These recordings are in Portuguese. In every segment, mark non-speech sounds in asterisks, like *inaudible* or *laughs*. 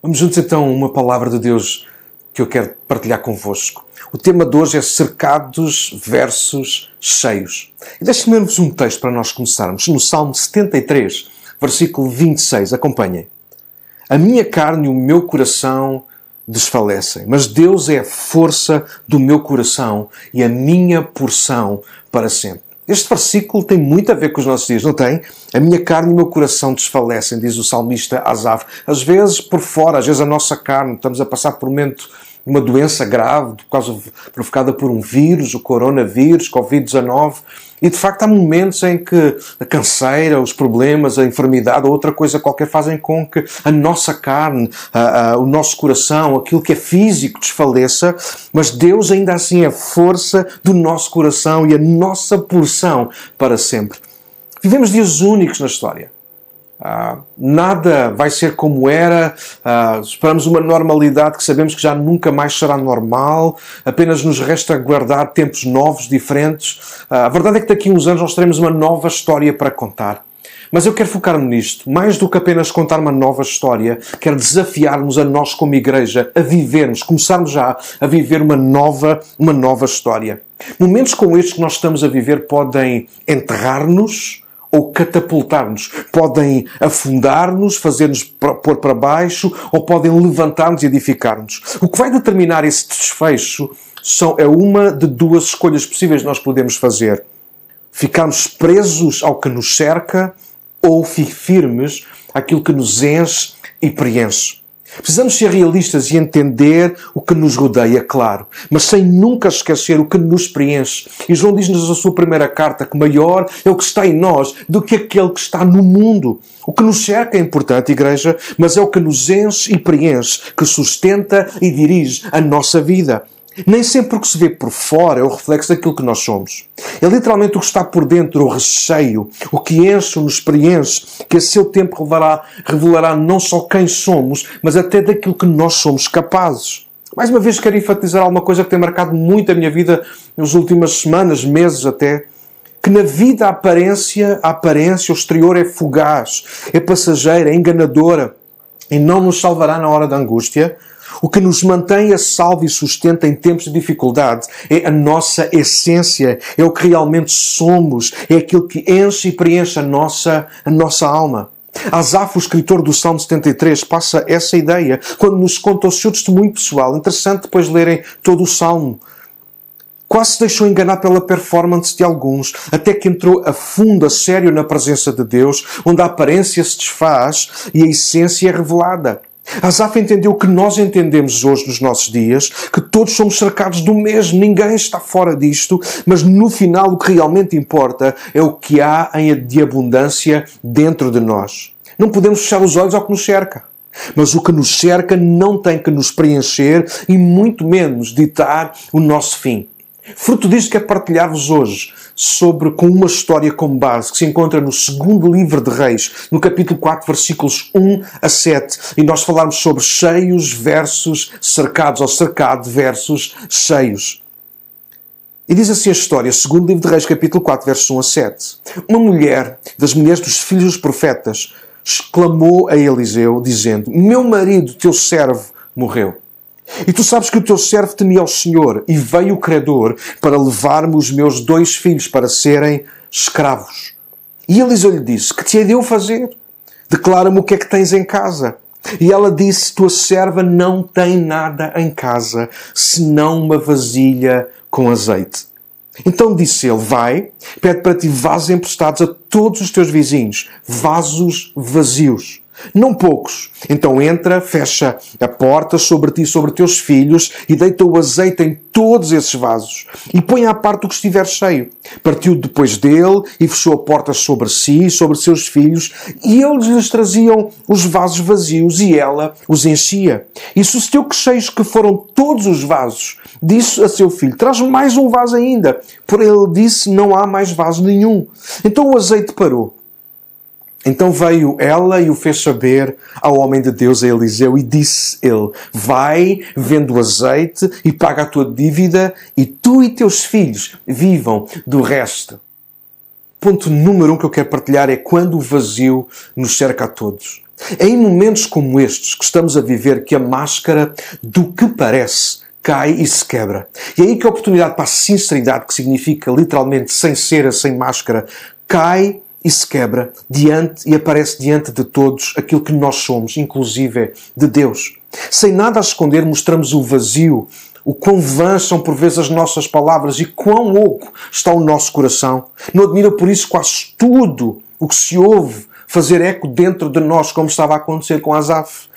Vamos juntos então uma palavra de Deus que eu quero partilhar convosco. O tema de hoje é cercados versus cheios. E deixe-me um texto para nós começarmos. No Salmo 73, versículo 26. Acompanhem. A minha carne e o meu coração desfalecem, mas Deus é a força do meu coração e a minha porção para sempre. Este versículo tem muito a ver com os nossos dias, não tem? A minha carne e o meu coração desfalecem, diz o salmista Asaf. Às vezes por fora, às vezes a nossa carne, estamos a passar por um momento uma doença grave, por causa, provocada por um vírus, o coronavírus, Covid-19. E de facto há momentos em que a canseira, os problemas, a enfermidade ou outra coisa qualquer fazem com que a nossa carne, a, a, o nosso coração, aquilo que é físico desfaleça, mas Deus ainda assim é a força do nosso coração e a nossa porção para sempre. Vivemos dias únicos na história. Ah, nada vai ser como era, ah, esperamos uma normalidade que sabemos que já nunca mais será normal, apenas nos resta guardar tempos novos, diferentes. Ah, a verdade é que daqui a uns anos nós teremos uma nova história para contar. Mas eu quero focar-me nisto. Mais do que apenas contar uma nova história, quero desafiar-nos a nós como igreja a vivermos, começarmos já a viver uma nova, uma nova história. Momentos como estes que nós estamos a viver podem enterrar-nos, ou catapultar-nos. Podem afundar-nos, fazer-nos pôr para baixo, ou podem levantar-nos e edificar-nos. O que vai determinar esse desfecho são, é uma de duas escolhas possíveis que nós podemos fazer. Ficarmos presos ao que nos cerca ou firmes àquilo que nos enche e preenche. Precisamos ser realistas e entender o que nos rodeia, claro, mas sem nunca esquecer o que nos preenche. E João diz-nos na sua primeira carta que maior é o que está em nós do que aquele que está no mundo. O que nos cerca é importante, igreja, mas é o que nos enche e preenche, que sustenta e dirige a nossa vida. Nem sempre o que se vê por fora é o reflexo daquilo que nós somos. É literalmente o que está por dentro, o recheio, o que enche, nos preenche, que a seu tempo revelará, revelará não só quem somos, mas até daquilo que nós somos capazes. Mais uma vez quero enfatizar alguma coisa que tem marcado muito a minha vida nas últimas semanas, meses até, que na vida a aparência, a aparência, o exterior é fugaz, é passageira, é enganadora e não nos salvará na hora da angústia, o que nos mantém a salvo e sustenta em tempos de dificuldade é a nossa essência, é o que realmente somos, é aquilo que enche e preenche a nossa, a nossa alma. Asaf, o escritor do Salmo 73, passa essa ideia quando nos conta o seu testemunho pessoal. Interessante depois de lerem todo o Salmo. Quase se deixou enganar pela performance de alguns, até que entrou a fundo, a sério na presença de Deus, onde a aparência se desfaz e a essência é revelada. Asaf entendeu o que nós entendemos hoje nos nossos dias, que todos somos cercados do mesmo, ninguém está fora disto, mas no final o que realmente importa é o que há de abundância dentro de nós. Não podemos fechar os olhos ao que nos cerca. Mas o que nos cerca não tem que nos preencher e muito menos ditar o nosso fim. Fruto disto quero partilhar-vos hoje sobre, com uma história como base, que se encontra no segundo livro de Reis, no capítulo 4, versículos 1 a 7. E nós falarmos sobre cheios versus cercados, ou cercado versus cheios. E diz assim a história, segundo livro de Reis, capítulo 4, versos 1 a 7. Uma mulher das mulheres dos filhos dos profetas exclamou a Eliseu, dizendo, Meu marido, teu servo, morreu. E tu sabes que o teu servo temia ao Senhor e veio o credor para levar-me os meus dois filhos para serem escravos. E Eliseu lhe disse: Que te hei de eu fazer? Declara-me o que é que tens em casa. E ela disse: Tua serva não tem nada em casa, senão uma vasilha com azeite. Então disse ele: Vai, pede para ti vasos emprestados a todos os teus vizinhos, vasos vazios não poucos. Então entra, fecha a porta sobre ti e sobre teus filhos e deita o azeite em todos esses vasos e põe à parte o que estiver cheio. Partiu depois dele e fechou a porta sobre si e sobre seus filhos e eles lhes traziam os vasos vazios e ela os enchia. E sucedeu que cheios que foram todos os vasos, disse a seu filho, traz mais um vaso ainda. Por ele disse, não há mais vaso nenhum. Então o azeite parou. Então veio ela e o fez saber ao homem de Deus, a Eliseu, e disse ele: Vai, vende o azeite e paga a tua dívida, e tu e teus filhos vivam do resto. Ponto número um que eu quero partilhar é quando o vazio nos cerca a todos. É em momentos como estes que estamos a viver que a máscara do que parece cai e se quebra. E é aí que a oportunidade para a sinceridade, que significa literalmente sem cera, sem máscara, cai e se quebra diante e aparece diante de todos aquilo que nós somos, inclusive de Deus. Sem nada a esconder, mostramos o vazio, o quão vãs são por vezes as nossas palavras e quão oco está o nosso coração. Não admira por isso quase tudo o que se ouve fazer eco dentro de nós, como estava a acontecer com Asaf.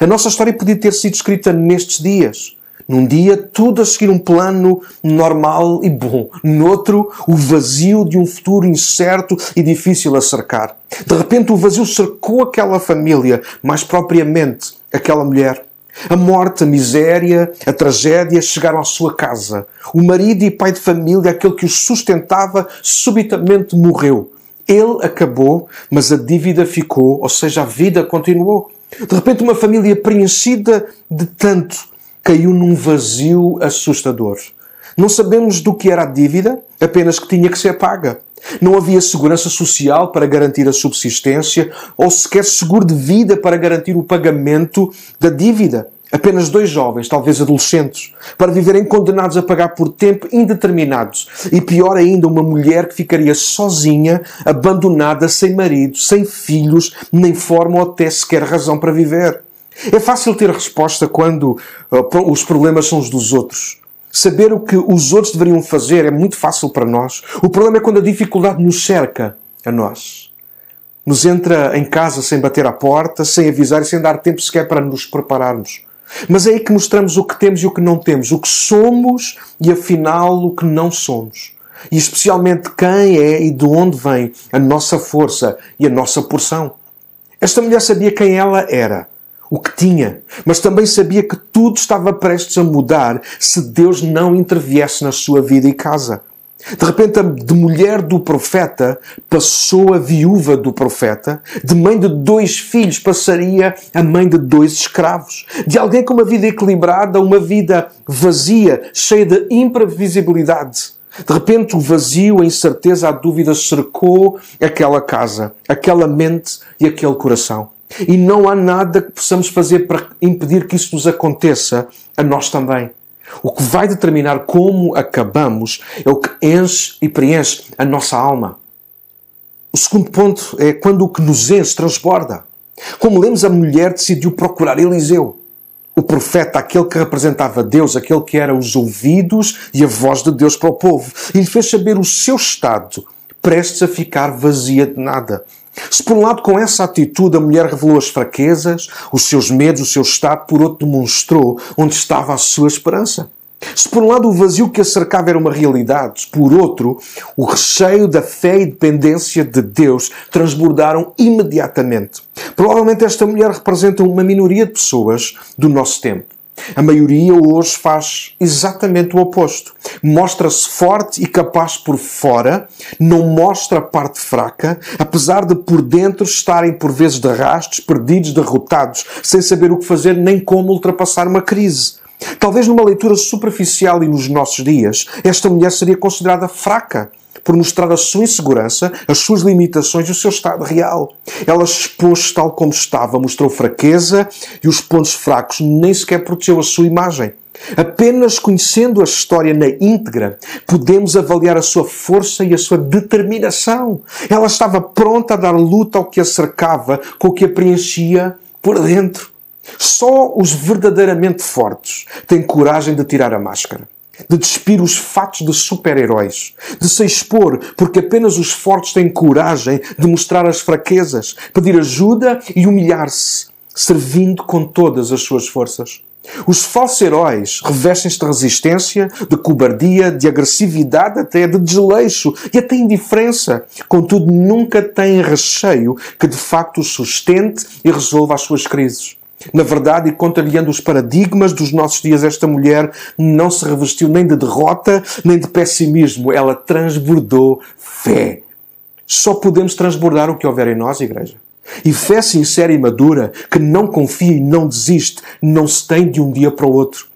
A nossa história podia ter sido escrita nestes dias. Num dia, tudo a seguir um plano normal e bom. Noutro, o vazio de um futuro incerto e difícil a cercar. De repente, o vazio cercou aquela família, mais propriamente aquela mulher. A morte, a miséria, a tragédia chegaram à sua casa. O marido e pai de família, aquele que os sustentava, subitamente morreu. Ele acabou, mas a dívida ficou, ou seja, a vida continuou. De repente, uma família preenchida de tanto caiu num vazio assustador. Não sabemos do que era a dívida, apenas que tinha que ser paga. Não havia segurança social para garantir a subsistência ou sequer seguro de vida para garantir o pagamento da dívida. Apenas dois jovens, talvez adolescentes, para viverem condenados a pagar por tempo indeterminado. E pior ainda, uma mulher que ficaria sozinha, abandonada, sem marido, sem filhos, nem forma ou até sequer razão para viver. É fácil ter resposta quando uh, os problemas são os dos outros. Saber o que os outros deveriam fazer é muito fácil para nós. O problema é quando a dificuldade nos cerca a nós. Nos entra em casa sem bater à porta, sem avisar e sem dar tempo sequer para nos prepararmos. Mas é aí que mostramos o que temos e o que não temos, o que somos e afinal o que não somos. E especialmente quem é e de onde vem a nossa força e a nossa porção. Esta mulher sabia quem ela era o que tinha, mas também sabia que tudo estava prestes a mudar se Deus não interviesse na sua vida e casa. De repente, de mulher do profeta passou a viúva do profeta, de mãe de dois filhos passaria a mãe de dois escravos, de alguém com uma vida equilibrada a uma vida vazia, cheia de imprevisibilidade. De repente, o vazio, a incerteza, a dúvida cercou aquela casa, aquela mente e aquele coração. E não há nada que possamos fazer para impedir que isso nos aconteça a nós também. O que vai determinar como acabamos é o que enche e preenche a nossa alma. O segundo ponto é quando o que nos enche transborda. Como lemos, a mulher decidiu procurar Eliseu, o profeta, aquele que representava Deus, aquele que era os ouvidos e a voz de Deus para o povo, e lhe fez saber o seu estado, prestes a ficar vazia de nada. Se por um lado com essa atitude a mulher revelou as fraquezas, os seus medos, o seu estado, por outro demonstrou onde estava a sua esperança. Se por um lado o vazio que a cercava era uma realidade, por outro, o recheio da fé e dependência de Deus transbordaram imediatamente. Provavelmente esta mulher representa uma minoria de pessoas do nosso tempo. A maioria hoje faz exatamente o oposto. Mostra-se forte e capaz por fora, não mostra a parte fraca, apesar de por dentro estarem por vezes de arrastos, perdidos, derrotados, sem saber o que fazer nem como ultrapassar uma crise. Talvez numa leitura superficial e nos nossos dias, esta mulher seria considerada fraca, por mostrar a sua insegurança, as suas limitações e o seu estado real. Ela expôs tal como estava, mostrou fraqueza e os pontos fracos, nem sequer protegeu a sua imagem. Apenas conhecendo a história na íntegra, podemos avaliar a sua força e a sua determinação. Ela estava pronta a dar luta ao que a cercava, com o que a preenchia por dentro. Só os verdadeiramente fortes têm coragem de tirar a máscara de despir os fatos de super-heróis, de se expor, porque apenas os fortes têm coragem de mostrar as fraquezas, pedir ajuda e humilhar-se, servindo com todas as suas forças. Os falsos heróis revestem-se de resistência, de cobardia, de agressividade, até de desleixo e até indiferença. Contudo, nunca têm recheio que de facto os sustente e resolva as suas crises. Na verdade, e contrariando os paradigmas dos nossos dias, esta mulher não se revestiu nem de derrota, nem de pessimismo. Ela transbordou fé. Só podemos transbordar o que houver em nós, igreja. E fé sincera e madura, que não confia e não desiste, não se tem de um dia para o outro.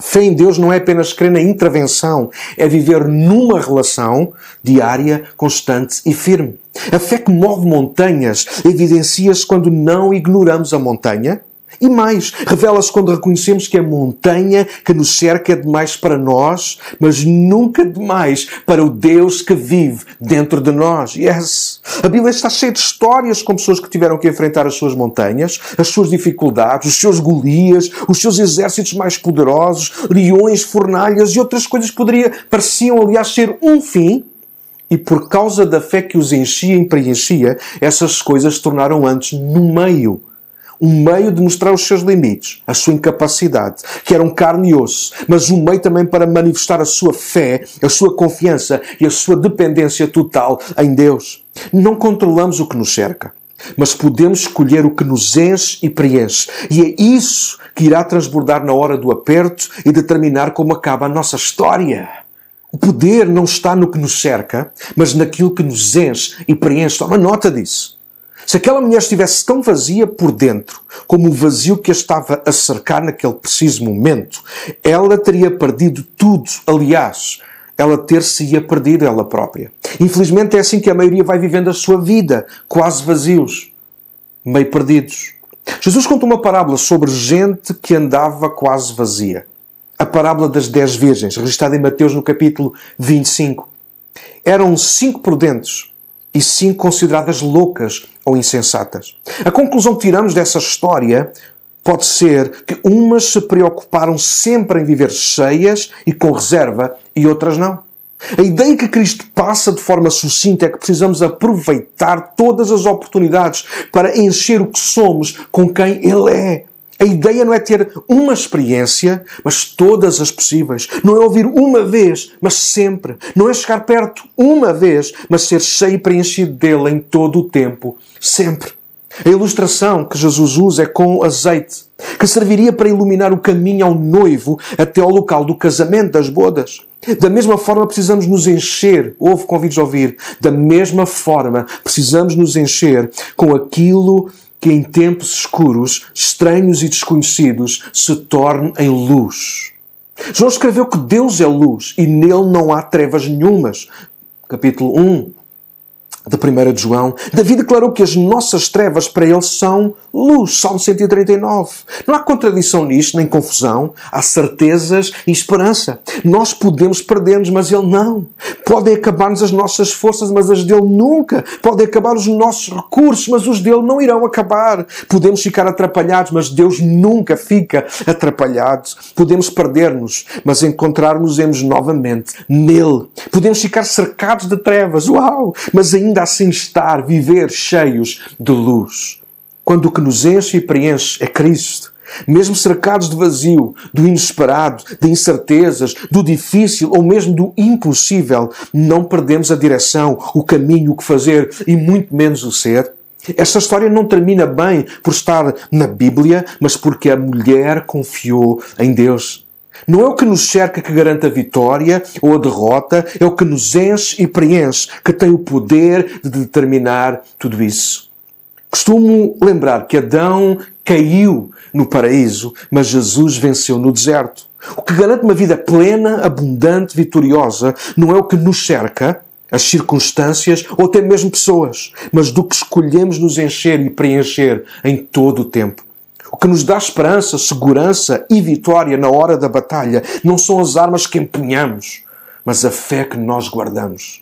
Fé em Deus não é apenas crer na intervenção, é viver numa relação diária, constante e firme. A fé que move montanhas evidencia-se quando não ignoramos a montanha e mais, revela-se quando reconhecemos que a montanha que nos cerca é demais para nós, mas nunca demais para o Deus que vive dentro de nós. Yes! A Bíblia está cheia de histórias com pessoas que tiveram que enfrentar as suas montanhas, as suas dificuldades, os seus Golias, os seus exércitos mais poderosos, leões, fornalhas e outras coisas que poderia, pareciam, aliás, ser um fim, e por causa da fé que os enchia e preenchia, essas coisas se tornaram antes no meio um meio de mostrar os seus limites, a sua incapacidade, que eram carne e osso, mas um meio também para manifestar a sua fé, a sua confiança e a sua dependência total em Deus. Não controlamos o que nos cerca, mas podemos escolher o que nos enche e preenche. E é isso que irá transbordar na hora do aperto e determinar como acaba a nossa história. O poder não está no que nos cerca, mas naquilo que nos enche e preenche. Toma nota disso. Se aquela mulher estivesse tão vazia por dentro como o vazio que a estava a cercar naquele preciso momento, ela teria perdido tudo. Aliás, ela ter-se-ia perdido ela própria. Infelizmente é assim que a maioria vai vivendo a sua vida, quase vazios, meio perdidos. Jesus conta uma parábola sobre gente que andava quase vazia. A parábola das dez virgens, registrada em Mateus no capítulo 25. Eram cinco prudentes e cinco consideradas loucas ou insensatas. A conclusão que tiramos dessa história pode ser que umas se preocuparam sempre em viver cheias e com reserva e outras não. A ideia que Cristo passa de forma sucinta é que precisamos aproveitar todas as oportunidades para encher o que somos com quem Ele é. A ideia não é ter uma experiência, mas todas as possíveis. Não é ouvir uma vez, mas sempre. Não é chegar perto uma vez, mas ser cheio e preenchido dele em todo o tempo, sempre. A ilustração que Jesus usa é com azeite, que serviria para iluminar o caminho ao noivo até ao local do casamento, das bodas. Da mesma forma precisamos nos encher, houve convites a ouvir, da mesma forma precisamos nos encher com aquilo que em tempos escuros, estranhos e desconhecidos, se torne em luz. João escreveu que Deus é luz e nele não há trevas nenhumas. Capítulo 1, de 1 de João, Davi declarou que as nossas trevas para ele são luz. Salmo 139. Não há contradição nisto, nem confusão. Há certezas e esperança. Nós podemos perder-nos, mas ele não. Podem acabar-nos as nossas forças, mas as dele nunca. Podem acabar os nossos recursos, mas os dele não irão acabar. Podemos ficar atrapalhados, mas Deus nunca fica atrapalhado. Podemos perder-nos, mas encontrar-nos novamente nele. Podemos ficar cercados de trevas. Uau! Mas ainda ainda assim estar, viver cheios de luz. Quando o que nos enche e preenche é Cristo. Mesmo cercados de vazio, do inesperado, de incertezas, do difícil ou mesmo do impossível, não perdemos a direção, o caminho, o que fazer e muito menos o ser. Esta história não termina bem por estar na Bíblia, mas porque a mulher confiou em Deus. Não é o que nos cerca que garante a vitória ou a derrota, é o que nos enche e preenche, que tem o poder de determinar tudo isso. Costumo lembrar que Adão caiu no paraíso, mas Jesus venceu no deserto. O que garante uma vida plena, abundante, vitoriosa, não é o que nos cerca, as circunstâncias ou até mesmo pessoas, mas do que escolhemos nos encher e preencher em todo o tempo. O que nos dá esperança, segurança e vitória na hora da batalha não são as armas que empunhamos, mas a fé que nós guardamos.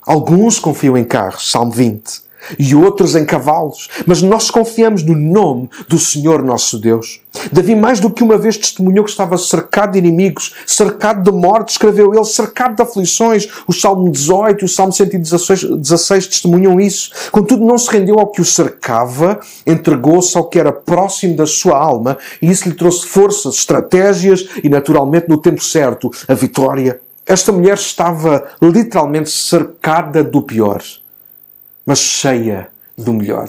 Alguns confiam em carros, Salmo 20 e outros em cavalos, mas nós confiamos no nome do Senhor nosso Deus. Davi mais do que uma vez testemunhou que estava cercado de inimigos, cercado de morte, escreveu ele, cercado de aflições. O Salmo 18 e o Salmo 116 testemunham isso. Contudo, não se rendeu ao que o cercava, entregou-se ao que era próximo da sua alma e isso lhe trouxe forças, estratégias e, naturalmente, no tempo certo, a vitória. Esta mulher estava literalmente cercada do pior mas cheia do melhor.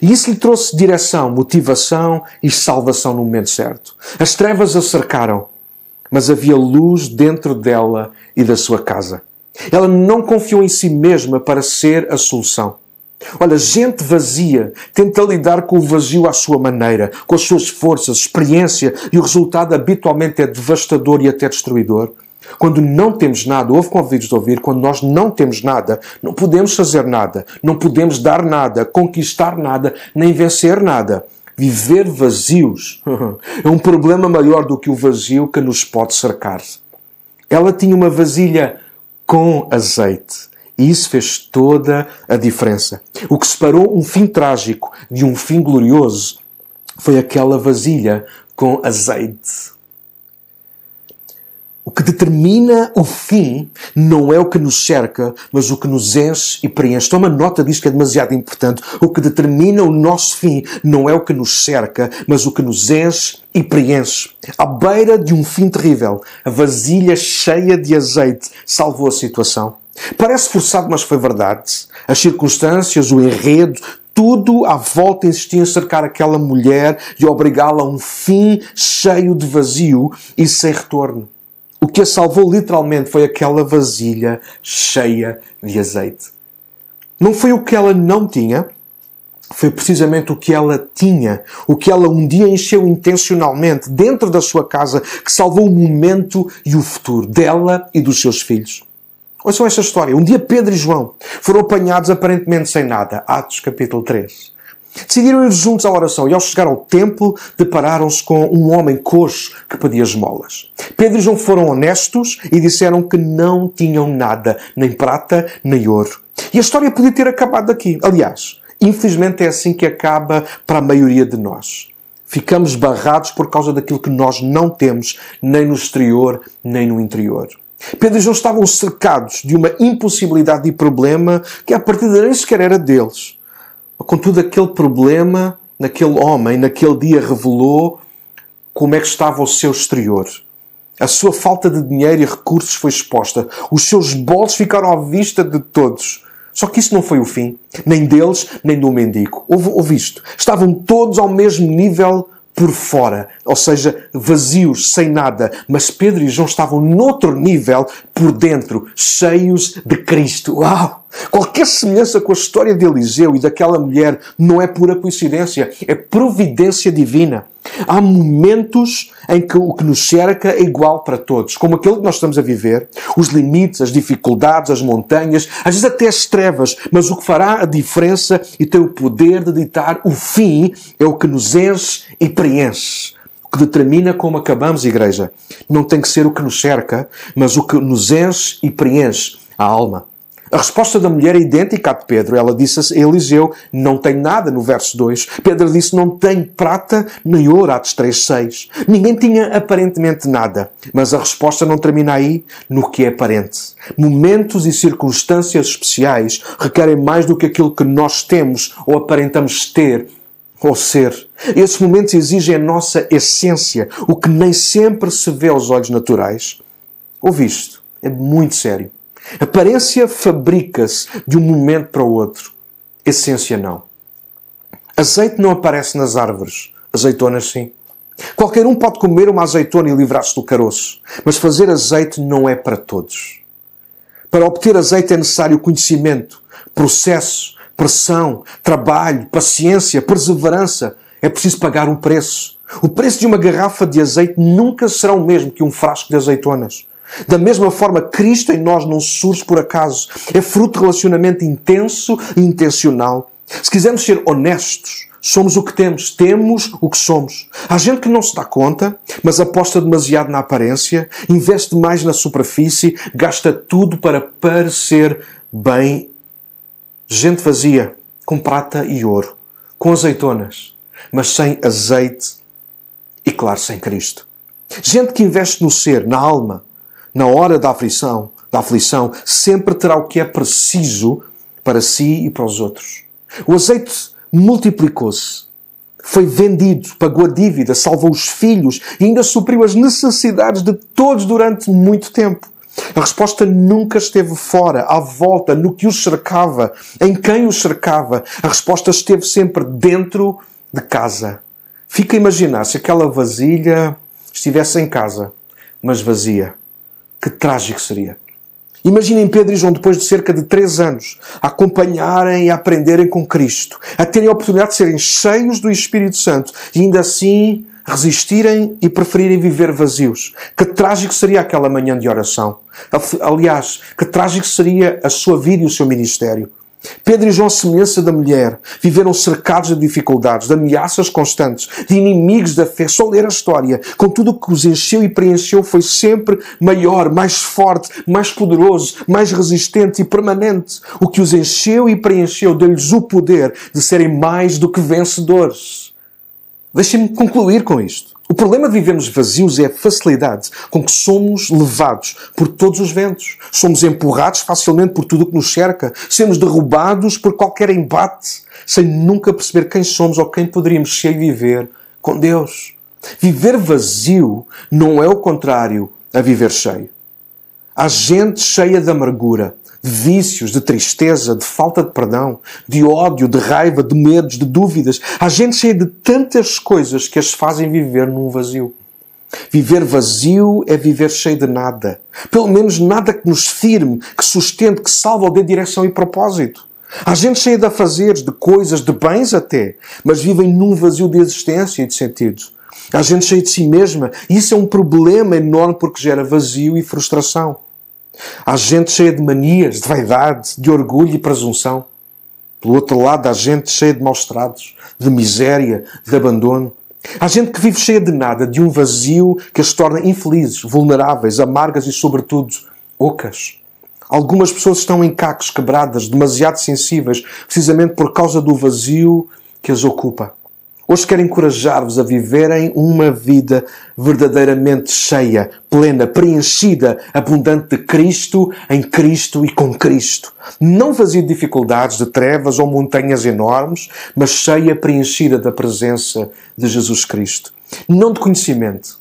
E isso lhe trouxe direção, motivação e salvação no momento certo. As trevas a cercaram, mas havia luz dentro dela e da sua casa. Ela não confiou em si mesma para ser a solução. Olha, gente vazia tenta lidar com o vazio à sua maneira, com as suas forças, experiência, e o resultado habitualmente é devastador e até destruidor. Quando não temos nada, houve convidos de ouvir, quando nós não temos nada, não podemos fazer nada, não podemos dar nada, conquistar nada, nem vencer nada. Viver vazios *laughs* é um problema maior do que o vazio que nos pode cercar. Ela tinha uma vasilha com azeite. E isso fez toda a diferença. O que separou um fim trágico de um fim glorioso foi aquela vasilha com azeite. Que determina o fim não é o que nos cerca, mas o que nos enche e preenche. Toma nota disso que é demasiado importante. O que determina o nosso fim não é o que nos cerca, mas o que nos enche e preenche. À beira de um fim terrível, a vasilha cheia de azeite salvou a situação. Parece forçado, mas foi verdade. As circunstâncias, o enredo, tudo à volta insistia em cercar aquela mulher e obrigá-la a um fim cheio de vazio e sem retorno. O que a salvou literalmente foi aquela vasilha cheia de azeite. Não foi o que ela não tinha, foi precisamente o que ela tinha, o que ela um dia encheu intencionalmente dentro da sua casa, que salvou o momento e o futuro dela e dos seus filhos. Ouçam esta história. Um dia Pedro e João foram apanhados aparentemente sem nada. Atos capítulo 3. Decidiram ir juntos à oração e ao chegar ao templo depararam-se com um homem coxo que pedia esmolas. Pedro e João foram honestos e disseram que não tinham nada, nem prata, nem ouro. E a história podia ter acabado aqui. Aliás, infelizmente é assim que acaba para a maioria de nós. Ficamos barrados por causa daquilo que nós não temos, nem no exterior, nem no interior. Pedro e João estavam cercados de uma impossibilidade e problema que a partir de nem sequer era deles. Contudo, aquele problema, naquele homem, naquele dia, revelou como é que estava o seu exterior. A sua falta de dinheiro e recursos foi exposta. Os seus bolsos ficaram à vista de todos. Só que isso não foi o fim. Nem deles, nem do mendigo. Houve, houve isto. Estavam todos ao mesmo nível por fora, ou seja, vazios, sem nada. Mas Pedro e João estavam noutro nível por dentro, cheios de Cristo. Uau! Qualquer semelhança com a história de Eliseu e daquela mulher não é pura coincidência, é providência divina. Há momentos em que o que nos cerca é igual para todos, como aquele que nós estamos a viver, os limites, as dificuldades, as montanhas, às vezes até as trevas, mas o que fará a diferença e tem o poder de ditar o fim é o que nos enche e preenche. O que determina como acabamos, igreja, não tem que ser o que nos cerca, mas o que nos enche e preenche a alma. A resposta da mulher é idêntica à de Pedro. Ela disse a Eliseu, não tem nada, no verso 2. Pedro disse, não tem prata nem ouro, Atos 3, 6. Ninguém tinha aparentemente nada. Mas a resposta não termina aí, no que é aparente. Momentos e circunstâncias especiais requerem mais do que aquilo que nós temos ou aparentamos ter ou ser. Esses momentos exigem a nossa essência, o que nem sempre se vê aos olhos naturais. Ouve isto. É muito sério. Aparência fabrica-se de um momento para o outro. Essência não. Azeite não aparece nas árvores. Azeitonas sim. Qualquer um pode comer uma azeitona e livrar-se do caroço. Mas fazer azeite não é para todos. Para obter azeite é necessário conhecimento, processo, pressão, trabalho, paciência, perseverança. É preciso pagar um preço. O preço de uma garrafa de azeite nunca será o mesmo que um frasco de azeitonas. Da mesma forma, Cristo em nós não surge por acaso. É fruto de relacionamento intenso e intencional. Se quisermos ser honestos, somos o que temos, temos o que somos. Há gente que não se dá conta, mas aposta demasiado na aparência, investe mais na superfície, gasta tudo para parecer bem. Gente vazia, com prata e ouro, com azeitonas, mas sem azeite e, claro, sem Cristo. Gente que investe no ser, na alma, na hora da aflição, da aflição, sempre terá o que é preciso para si e para os outros. O azeite multiplicou-se, foi vendido, pagou a dívida, salvou os filhos e ainda supriu as necessidades de todos durante muito tempo. A resposta nunca esteve fora, à volta, no que os cercava, em quem os cercava. A resposta esteve sempre dentro de casa. Fica a imaginar se aquela vasilha estivesse em casa, mas vazia que trágico seria. Imaginem Pedro e João, depois de cerca de três anos, a acompanharem e a aprenderem com Cristo, a terem a oportunidade de serem cheios do Espírito Santo e ainda assim resistirem e preferirem viver vazios. Que trágico seria aquela manhã de oração. Aliás, que trágico seria a sua vida e o seu ministério. Pedro e João, semelhança da mulher, viveram cercados de dificuldades, de ameaças constantes, de inimigos da fé. Só ler a história, com tudo o que os encheu e preencheu, foi sempre maior, mais forte, mais poderoso, mais resistente e permanente. O que os encheu e preencheu deu-lhes o poder de serem mais do que vencedores. Deixem-me concluir com isto. O problema de vivermos vazios é a facilidade com que somos levados por todos os ventos. Somos empurrados facilmente por tudo o que nos cerca. Somos derrubados por qualquer embate, sem nunca perceber quem somos ou quem poderíamos ser e viver com Deus. Viver vazio não é o contrário a viver cheio. Há gente cheia de amargura, de vícios, de tristeza, de falta de perdão, de ódio, de raiva, de medos, de dúvidas. Há gente cheia de tantas coisas que as fazem viver num vazio. Viver vazio é viver cheio de nada. Pelo menos nada que nos firme, que sustente, que salve ou dê direção e propósito. Há gente cheia de afazeres, de coisas, de bens até, mas vivem num vazio de existência e de sentido. Há gente cheia de si mesma, e isso é um problema enorme porque gera vazio e frustração. Há gente cheia de manias, de vaidade, de orgulho e presunção. Pelo outro lado, há gente cheia de maus tratos, de miséria, de abandono. Há gente que vive cheia de nada, de um vazio que as torna infelizes, vulneráveis, amargas e, sobretudo, ocas. Algumas pessoas estão em cacos quebradas, demasiado sensíveis, precisamente por causa do vazio que as ocupa. Hoje quero encorajar-vos a viverem uma vida verdadeiramente cheia, plena, preenchida, abundante de Cristo, em Cristo e com Cristo. Não vazia de dificuldades, de trevas ou montanhas enormes, mas cheia, preenchida da presença de Jesus Cristo. Não de conhecimento,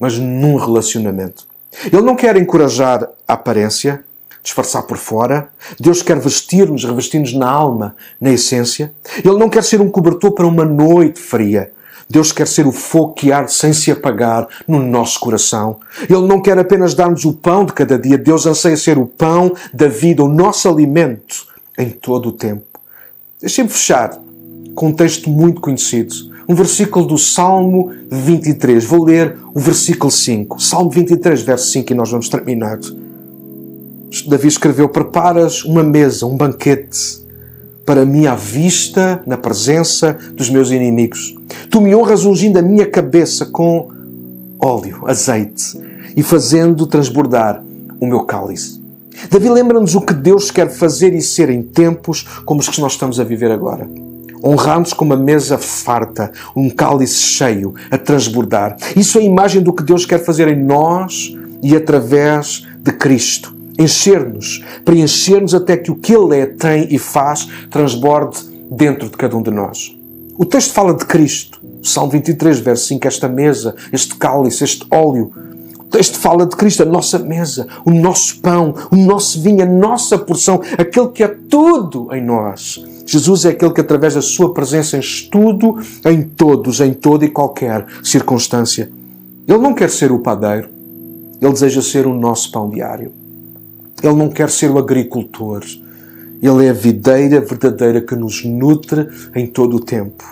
mas num relacionamento. Ele não quer encorajar a aparência, disfarçar por fora. Deus quer vestir-nos, revestir-nos na alma, na essência. Ele não quer ser um cobertor para uma noite fria. Deus quer ser o fogo que arde sem se apagar no nosso coração. Ele não quer apenas dar-nos o pão de cada dia. Deus anseia ser o pão da vida, o nosso alimento em todo o tempo. Deixem-me fechar com um texto muito conhecido. Um versículo do Salmo 23. Vou ler o versículo 5. Salmo 23, verso 5, e nós vamos terminar. Davi escreveu: Preparas uma mesa, um banquete para mim à vista, na presença dos meus inimigos. Tu me honras ungindo a minha cabeça com óleo, azeite e fazendo transbordar o meu cálice. Davi lembra-nos o que Deus quer fazer e ser em tempos como os que nós estamos a viver agora. Honrar-nos com uma mesa farta, um cálice cheio, a transbordar. Isso é a imagem do que Deus quer fazer em nós e através de Cristo encher-nos, preencher-nos até que o que Ele é, tem e faz transborde dentro de cada um de nós. O texto fala de Cristo. Salmo 23, verso 5, esta mesa, este cálice, este óleo. O texto fala de Cristo, a nossa mesa, o nosso pão, o nosso vinho, a nossa porção, aquele que é tudo em nós. Jesus é aquele que, através da sua presença, enche tudo em todos, em toda e qualquer circunstância. Ele não quer ser o padeiro, ele deseja ser o nosso pão diário. Ele não quer ser o agricultor. Ele é a videira verdadeira que nos nutre em todo o tempo.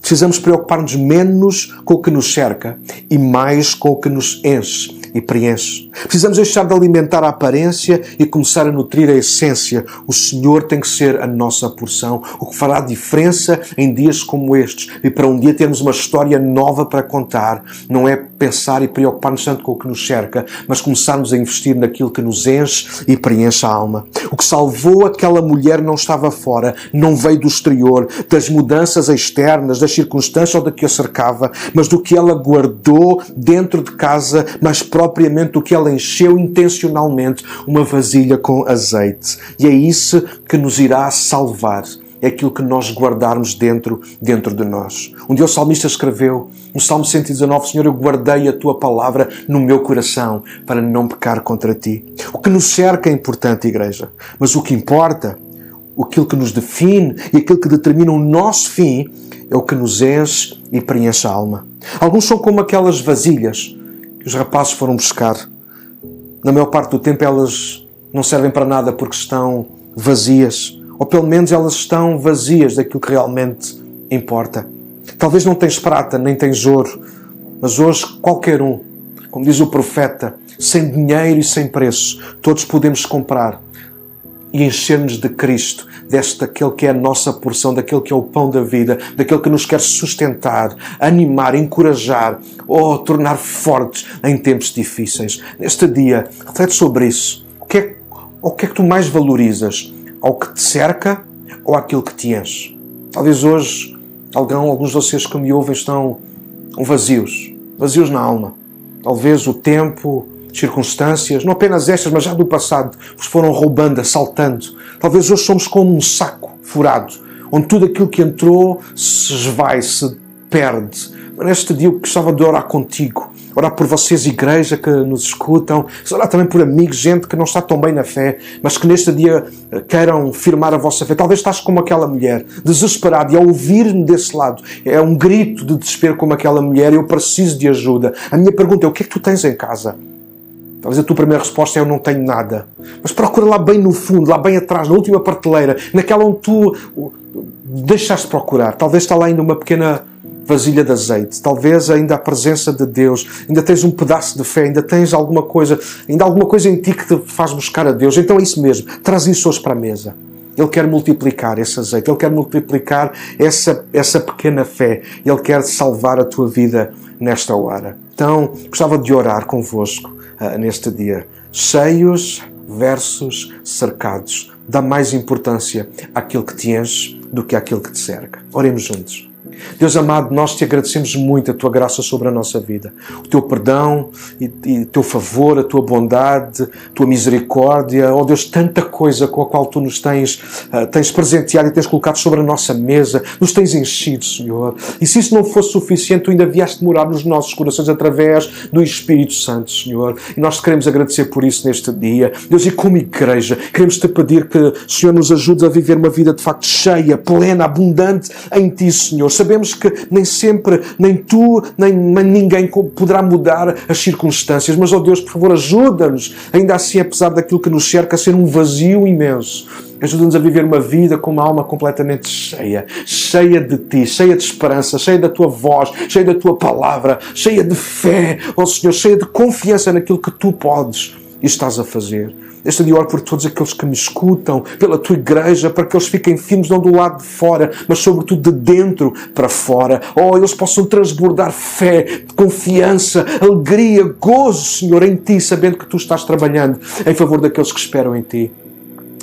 Precisamos preocupar-nos menos com o que nos cerca e mais com o que nos enche e preenche. Precisamos deixar de alimentar a aparência e começar a nutrir a essência. O Senhor tem que ser a nossa porção, o que fará diferença em dias como estes. E para um dia termos uma história nova para contar, não é pensar e preocupar-nos tanto com o que nos cerca, mas começarmos a investir naquilo que nos enche e preenche a alma. O que salvou aquela mulher não estava fora, não veio do exterior, das mudanças externas, das circunstâncias ou da que a cercava, mas do que ela guardou dentro de casa, mas propriamente do que ela encheu intencionalmente uma vasilha com azeite. E é isso que nos irá salvar é aquilo que nós guardarmos dentro, dentro de nós. Um dia o salmista escreveu, no Salmo 119, Senhor, eu guardei a tua palavra no meu coração para não pecar contra ti. O que nos cerca é importante, igreja, mas o que importa, aquilo que nos define e aquilo que determina o nosso fim é o que nos enche e preenche a alma. Alguns são como aquelas vasilhas os rapazes foram buscar. Na maior parte do tempo elas não servem para nada porque estão vazias, ou pelo menos elas estão vazias daquilo que realmente importa. Talvez não tens prata nem tens ouro, mas hoje qualquer um, como diz o profeta, sem dinheiro e sem preço, todos podemos comprar e encher-nos de Cristo, deste daquele que é a nossa porção, daquele que é o pão da vida, daquele que nos quer sustentar, animar, encorajar ou tornar fortes em tempos difíceis. Neste dia, reflete sobre isso. O que é, o que, é que tu mais valorizas? Ao que te cerca ou àquilo que te enche? Talvez hoje algum, alguns de vocês que me ouvem estão vazios, vazios na alma. Talvez o tempo, circunstâncias, não apenas estas, mas já do passado, vos foram roubando, assaltando. Talvez hoje somos como um saco furado, onde tudo aquilo que entrou se esvai, se perde. Mas neste dia eu gostava de orar contigo, orar por vocês, igreja que nos escutam, orar também por amigos, gente que não está tão bem na fé, mas que neste dia eh, queiram firmar a vossa fé. Talvez estás como aquela mulher, desesperado, e ao ouvir-me desse lado, é um grito de desespero como aquela mulher, eu preciso de ajuda. A minha pergunta é: o que é que tu tens em casa? Talvez a tua primeira resposta é eu não tenho nada. Mas procura lá bem no fundo, lá bem atrás, na última prateleira, naquela onde tu deixaste procurar. Talvez está lá ainda uma pequena vasilha de azeite. Talvez ainda a presença de Deus, ainda tens um pedaço de fé, ainda tens alguma coisa, ainda alguma coisa em ti que te faz buscar a Deus. Então é isso mesmo. Traz isso hoje para a mesa. Ele quer multiplicar esse azeite, Ele quer multiplicar essa, essa pequena fé, Ele quer salvar a tua vida nesta hora. Então, gostava de orar convosco neste dia. Cheios versus cercados. Dá mais importância àquilo que te enche do que àquilo que te cerca. Oremos juntos. Deus amado, nós te agradecemos muito a tua graça sobre a nossa vida, o teu perdão e, e o teu favor, a tua bondade, a tua misericórdia, oh Deus, tanta coisa com a qual tu nos tens, uh, tens presenteado e tens colocado sobre a nossa mesa, nos tens enchido, Senhor. E se isso não fosse suficiente, tu ainda vieste morar nos nossos corações através do Espírito Santo, Senhor. E nós queremos agradecer por isso neste dia. Deus, e como igreja, queremos te pedir que, Senhor, nos ajude a viver uma vida de facto cheia, plena, abundante em ti, Senhor que nem sempre, nem tu, nem, ninguém poderá mudar as circunstâncias, mas, ó Deus, por favor, ajuda-nos, ainda assim, apesar daquilo que nos cerca, a ser um vazio imenso. Ajuda-nos a viver uma vida com uma alma completamente cheia, cheia de ti, cheia de esperança, cheia da tua voz, cheia da tua palavra, cheia de fé, ó Senhor, cheia de confiança naquilo que tu podes e estás a fazer. Este dia oro por todos aqueles que me escutam, pela tua igreja, para que eles fiquem firmes não do lado de fora, mas sobretudo de dentro para fora. Oh, eles possam transbordar fé, confiança, alegria, gozo, Senhor, em ti, sabendo que tu estás trabalhando em favor daqueles que esperam em ti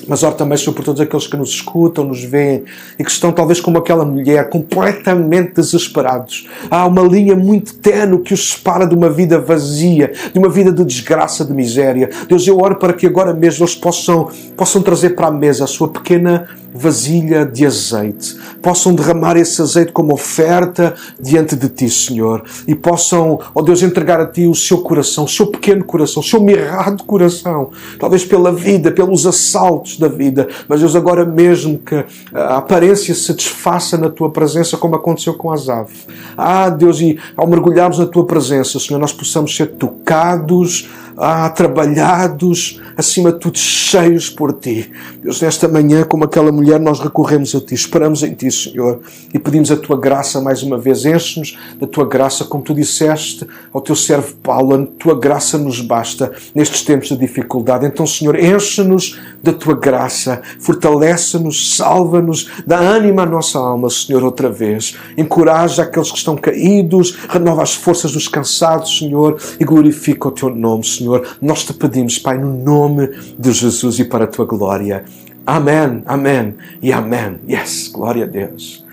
mas oro também sobre todos aqueles que nos escutam, nos veem e que estão talvez como aquela mulher, completamente desesperados. Há uma linha muito tenue que os separa de uma vida vazia, de uma vida de desgraça, de miséria. Deus, eu oro para que agora mesmo eles possam, possam trazer para a mesa a sua pequena vasilha de azeite. Possam derramar esse azeite como oferta diante de ti, Senhor. E possam, ó oh Deus, entregar a ti o seu coração, o seu pequeno coração, o seu mirrado coração. Talvez pela vida, pelos assaltos da vida. Mas Deus, agora mesmo que a aparência se desfaça na tua presença, como aconteceu com Azav. Ah, Deus, e ao mergulharmos na tua presença, Senhor, nós possamos ser tocados ah, trabalhados, acima de tudo cheios por Ti. Deus, nesta manhã, como aquela mulher, nós recorremos a Ti, esperamos em Ti, Senhor, e pedimos a Tua graça mais uma vez. Enche-nos da Tua graça, como Tu disseste ao Teu servo Paulo, a Tua graça nos basta nestes tempos de dificuldade. Então, Senhor, enche-nos da Tua graça, fortalece-nos, salva-nos, dá ânimo à nossa alma, Senhor, outra vez. Encoraja aqueles que estão caídos, renova as forças dos cansados, Senhor, e glorifica o Teu nome, Senhor. Senhor. Nós te pedimos, Pai, no nome de Jesus e para a tua glória. Amém, amém e amém. Yes, glória a Deus.